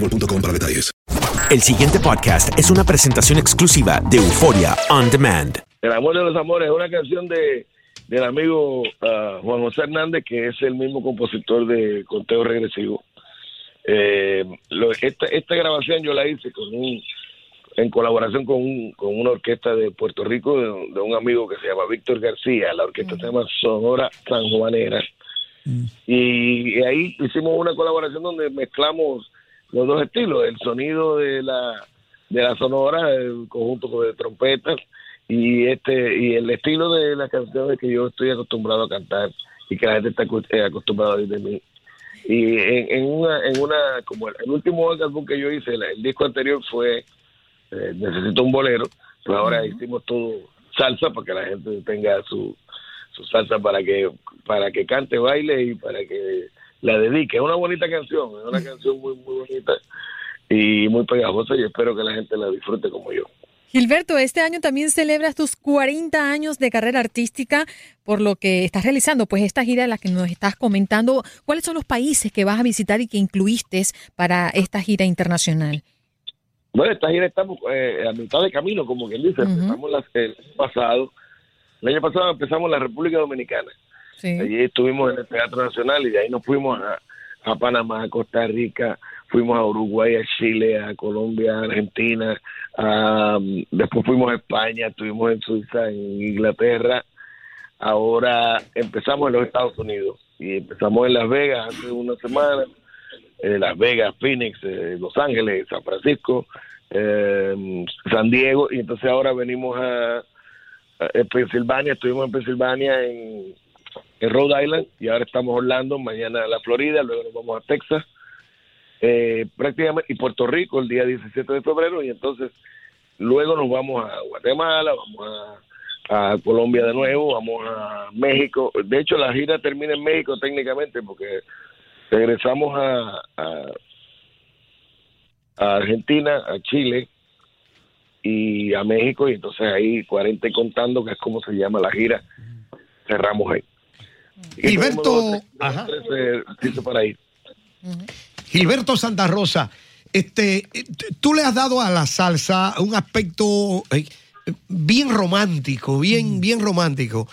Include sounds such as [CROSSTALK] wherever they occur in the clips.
boostmobile.com para detalles. El siguiente podcast es una presentación exclusiva de Euforia On Demand. El amor de los amores es una canción de del amigo ah, Juan José Hernández, que es el mismo compositor de Conteo Regresivo. Eh, lo- esta, esta grabación yo la hice con un, en colaboración con, un- con una orquesta de Puerto Rico, de, de un amigo que se llama Víctor García. La orquesta se llama Sonora Sanjuanera. Y ahí hicimos una colaboración donde mezclamos los dos estilos, el sonido de la de la sonora, el conjunto de trompetas y este y el estilo de las canciones que yo estoy acostumbrado a cantar y que la gente está eh, acostumbrada a oír de mí. Y en, en una en una como el, el último álbum que yo hice, el, el disco anterior fue eh, Necesito un bolero, pero ahora hicimos todo salsa para que la gente tenga su su salsa para que para que cante, baile y para que la dedique. Es una bonita canción, es una canción muy muy bonita y muy pegajosa y espero que la gente la disfrute como yo. Gilberto, este año también celebras tus 40 años de carrera artística, por lo que estás realizando, pues esta gira en la que nos estás comentando. ¿Cuáles son los países que vas a visitar y que incluiste para esta gira internacional? Bueno, esta gira estamos eh, a mitad de camino, como quien dice. Empezamos la- el año pasado. El año pasado empezamos la República Dominicana. Allí estuvimos en el Teatro Nacional y de ahí nos fuimos a, a Panamá, a Costa Rica, fuimos a Uruguay, a Chile, a Colombia, a Argentina, después fuimos a España, estuvimos en Suiza, en Inglaterra. Ahora empezamos en los Estados Unidos y empezamos en Las Vegas hace una semana. eh, Las Vegas, Phoenix, eh, Los Ángeles, San Francisco, eh, San Diego y entonces ahora venimos a, a- en Pensilvania, estuvimos en Pensilvania en, en Rhode Island y ahora estamos Orlando, mañana a la Florida, luego nos vamos a Texas, eh, prácticamente, y Puerto Rico el día 17 de febrero y entonces luego nos vamos a Guatemala, vamos a, Colombia de nuevo, vamos a México, de hecho la gira termina en México técnicamente porque regresamos a, a, Argentina, a Chile y a México y entonces ahí 40 y contando que es como se llama la gira cerramos ahí Gilberto, ajá. eh, para ir Gilberto Santa Rosa, este, eh, tú le has dado a la salsa un aspecto eh, bien romántico, bien, bien romántico.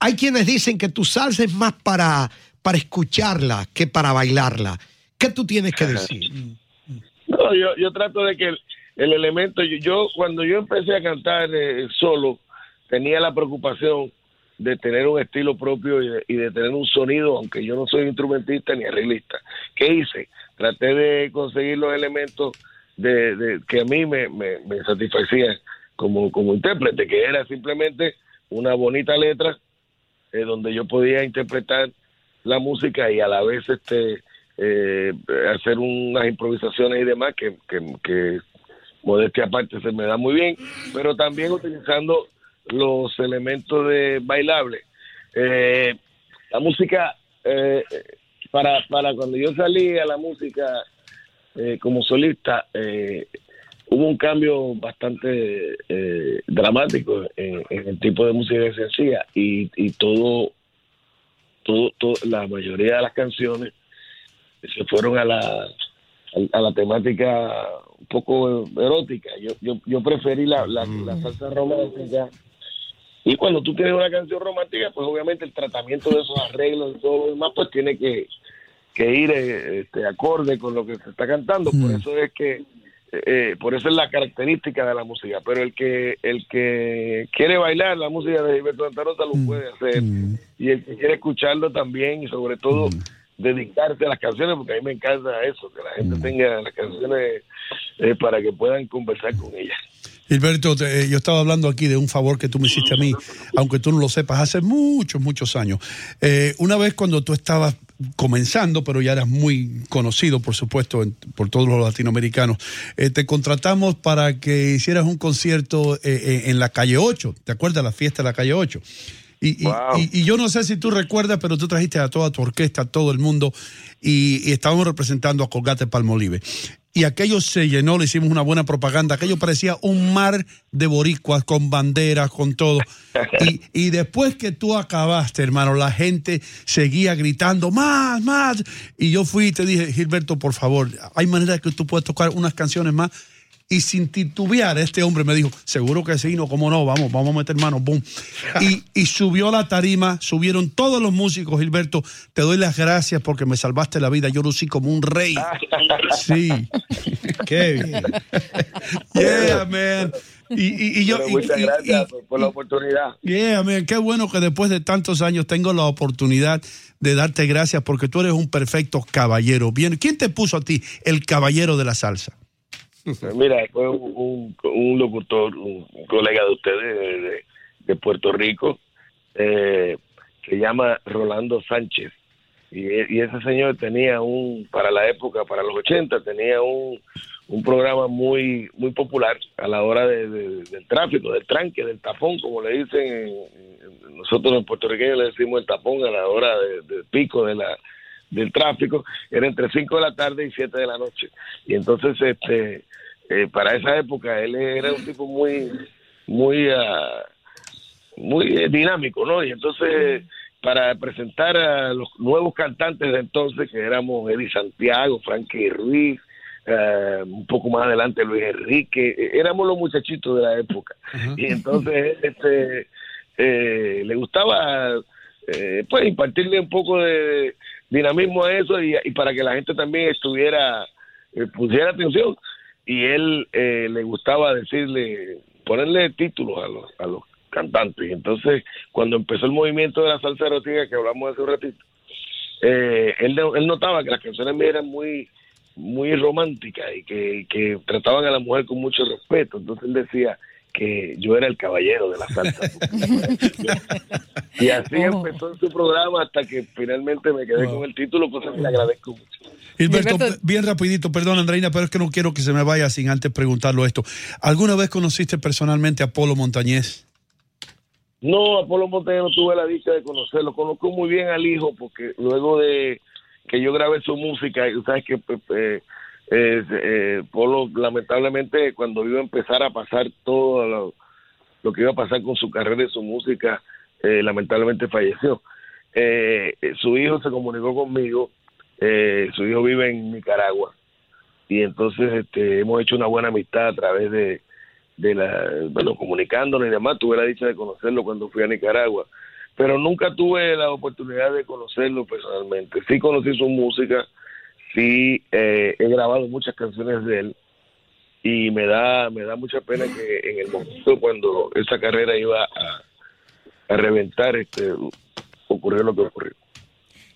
Hay quienes dicen que tu salsa es más para, para escucharla que para bailarla. ¿Qué tú tienes que decir? No, yo, yo trato de que el, el elemento, yo, yo cuando yo empecé a cantar eh, solo, tenía la preocupación de tener un estilo propio y de, y de tener un sonido, aunque yo no soy instrumentista ni arreglista. ¿Qué hice? traté de conseguir los elementos de, que a mí me, me, me satisfacían como, como intérprete, que era simplemente una bonita letra eh, donde yo podía interpretar la música y a la vez este eh, hacer unas improvisaciones y demás que, que, que modestia aparte se me da muy bien, pero también utilizando los elementos de bailable. Eh, la música, eh, para, para cuando yo salí a la música eh, como solista, hubo un cambio bastante dramático en, el tipo de música que se hacía y, y todo, todo, todo, la mayoría de las canciones se fueron a la, a la temática un poco erótica. Yo, yo, yo preferí la, la, la salsa romántica y cuando tú tienes una canción romántica, pues obviamente el tratamiento de esos arreglos y todo lo demás, pues tiene que, ir eh, este, acorde con lo que se está cantando. Por mm. eso es que, eh, por eso es la característica de la música. Pero el que el que quiere bailar la música de Gilberto Santa Rosa lo mm. puede hacer. Mm. Y el que quiere escucharlo también y sobre todo dedicarse a las canciones, porque a mí me encanta eso, que la gente tenga las canciones eh, para que puedan conversar con ellas. Gilberto, eh, yo estaba hablando aquí de un favor que tú me hiciste a mí, aunque tú no lo sepas, hace muchos, muchos años. Eh, una vez cuando tú estabas comenzando, pero ya eras muy conocido, por supuesto, por todos los latinoamericanos, eh, te contratamos para que hicieras un concierto en la calle 8. ¿Te acuerdas la fiesta de la calle 8? Y, y, yo no sé si tú recuerdas, pero tú trajiste a toda tu orquesta, a todo el mundo, y, estábamos representando a Colgate Palmolive y aquello se llenó, le hicimos una buena propaganda, aquello parecía un mar de boricuas con banderas, con todo. Y, [LAUGHS] y, después que tú acabaste, hermano, la gente seguía gritando, más, más. Y yo fui y te dije, Gilberto, por favor, hay manera que tú puedas tocar unas canciones más y sin titubear, este hombre me dijo, seguro que sí, no, cómo no, vamos, vamos a meter manos, boom. Y, [LAUGHS] y subió la tarima, subieron todos los músicos, Gilberto, te doy las gracias porque me salvaste la vida, yo lucí como un rey. [LAUGHS] Sí, qué bien. [LAUGHS] Yeah, man. Y, y, yo, muchas gracias por la oportunidad. Yeah, man, qué bueno que después de tantos años tengo la oportunidad de darte gracias porque tú eres un perfecto caballero. Bien, ¿quién te puso a ti el caballero de la salsa? Mira, fue un, un, locutor, un, colega de ustedes de, Puerto Rico, eh, se llama Rolando Sánchez. Y, ese señor tenía un, para la época, para los 80, tenía un, un programa muy muy popular a la hora de, del tráfico, del tranque, del tapón, como le dicen, nosotros en puertorriqueños le decimos el tapón a la hora del pico de la del tráfico, era entre 5 de la tarde y 7 de la noche. Y entonces, este eh, para esa época, él era un tipo muy, muy, uh, muy eh, dinámico, ¿no? Y entonces, para presentar a los nuevos cantantes de entonces, que éramos Eddie Santiago, Frankie Ruiz, uh, un poco más adelante Luis Enrique, éramos los muchachitos de la época. Y entonces, este, eh, le gustaba, eh, pues, impartirle un poco de dinamismo a eso y, para que la gente también estuviera, eh, pusiera atención. Y él eh, le gustaba decirle, ponerle títulos a los, a los cantantes. Y entonces, cuando empezó el movimiento de la salsa erótica que hablamos hace un ratito, eh, él, él notaba que las canciones eran muy muy románticas y que, que trataban a la mujer con mucho respeto. Entonces él decía, que yo era el caballero de la salsa. [LAUGHS] y así oh. empezó en su programa hasta que finalmente me quedé con el título, cosa que le agradezco mucho. Gilberto, bien rapidito, perdón Andreina, pero es que no quiero que se me vaya sin antes preguntarlo esto. ¿Alguna vez conociste personalmente a Polo Montañez? No, a Polo Montañez no tuve la dicha de conocerlo. Conozco muy bien al hijo porque luego de que yo grabé su música, sabes que pues, eh, Polo lamentablemente cuando iba a empezar a pasar todo lo, que iba a pasar con su carrera y su música, eh, lamentablemente falleció. Eh, su hijo se comunicó conmigo, eh, su hijo vive en Nicaragua y entonces este, hemos hecho una buena amistad a través de, de la, bueno, comunicándonos y demás. Tuve la dicha de conocerlo cuando fui a Nicaragua, pero nunca tuve la oportunidad de conocerlo personalmente. Sí conocí su música, sí eh, he grabado muchas canciones de él y me da me da mucha pena que en el momento cuando esa carrera iba a, a reventar este ocurrió lo que ocurrió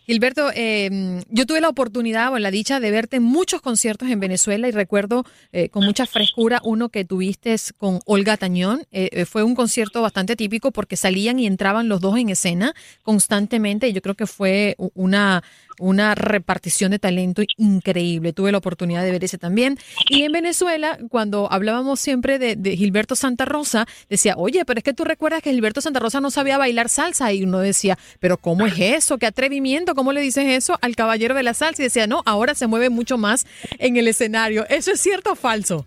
Gilberto, eh, yo tuve la oportunidad o la dicha de verte en muchos conciertos en Venezuela y recuerdo eh, con mucha frescura uno que tuviste con Olga Tañón. Eh, fue un concierto bastante típico porque salían y entraban los dos en escena constantemente y yo creo que fue una una repartición de talento increíble. Tuve la oportunidad de ver ese también. Y en Venezuela, cuando hablábamos siempre de, Gilberto Santa Rosa, decía, oye, pero es que tú recuerdas que Gilberto Santa Rosa no sabía bailar salsa. Y uno decía, pero ¿cómo es eso? ¿Qué atrevimiento? ¿Cómo le dices eso al caballero de la salsa? Y decía, no, ahora se mueve mucho más en el escenario. ¿Eso es cierto o falso?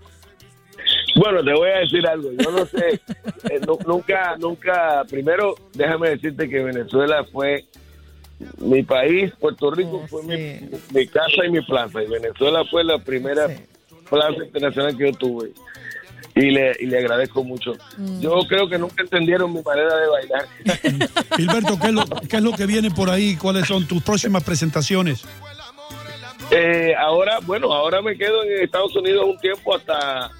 Bueno, te voy a decir algo. Yo no sé, [LAUGHS] eh, nunca, nunca, primero déjame decirte que Venezuela fue mi país, Puerto Rico, oh, fue mi, casa y mi plaza. Y Venezuela fue la primera plaza internacional que yo tuve. Y le, y le agradezco mucho. Mm. Yo creo que nunca entendieron mi manera de bailar. [LAUGHS] Gilberto, ¿qué es, lo, ¿qué es lo que viene por ahí? ¿Cuáles son tus próximas presentaciones? Eh, ahora, bueno, ahora me quedo en Estados Unidos un tiempo hasta,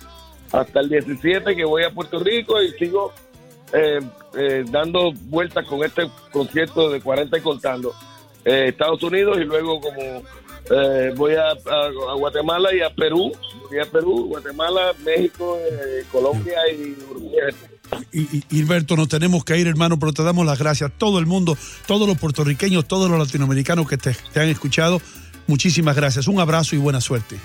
hasta el 17 que voy a Puerto Rico y sigo eh, eh, dando vueltas con este concierto de 40 y contando. Eh, Estados Unidos y luego como eh, voy a, Guatemala y a Perú, voy a Perú, Guatemala, México, Colombia y Uruguay. Y, Hilberto, nos tenemos que ir, hermano, pero te damos las gracias. Todo el mundo, todos los puertorriqueños, todos los latinoamericanos que te, te han escuchado, muchísimas gracias. Un abrazo y buena suerte.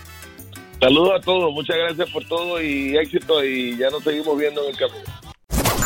Saludos a todos, muchas gracias por todo y éxito y ya nos seguimos viendo en el camino.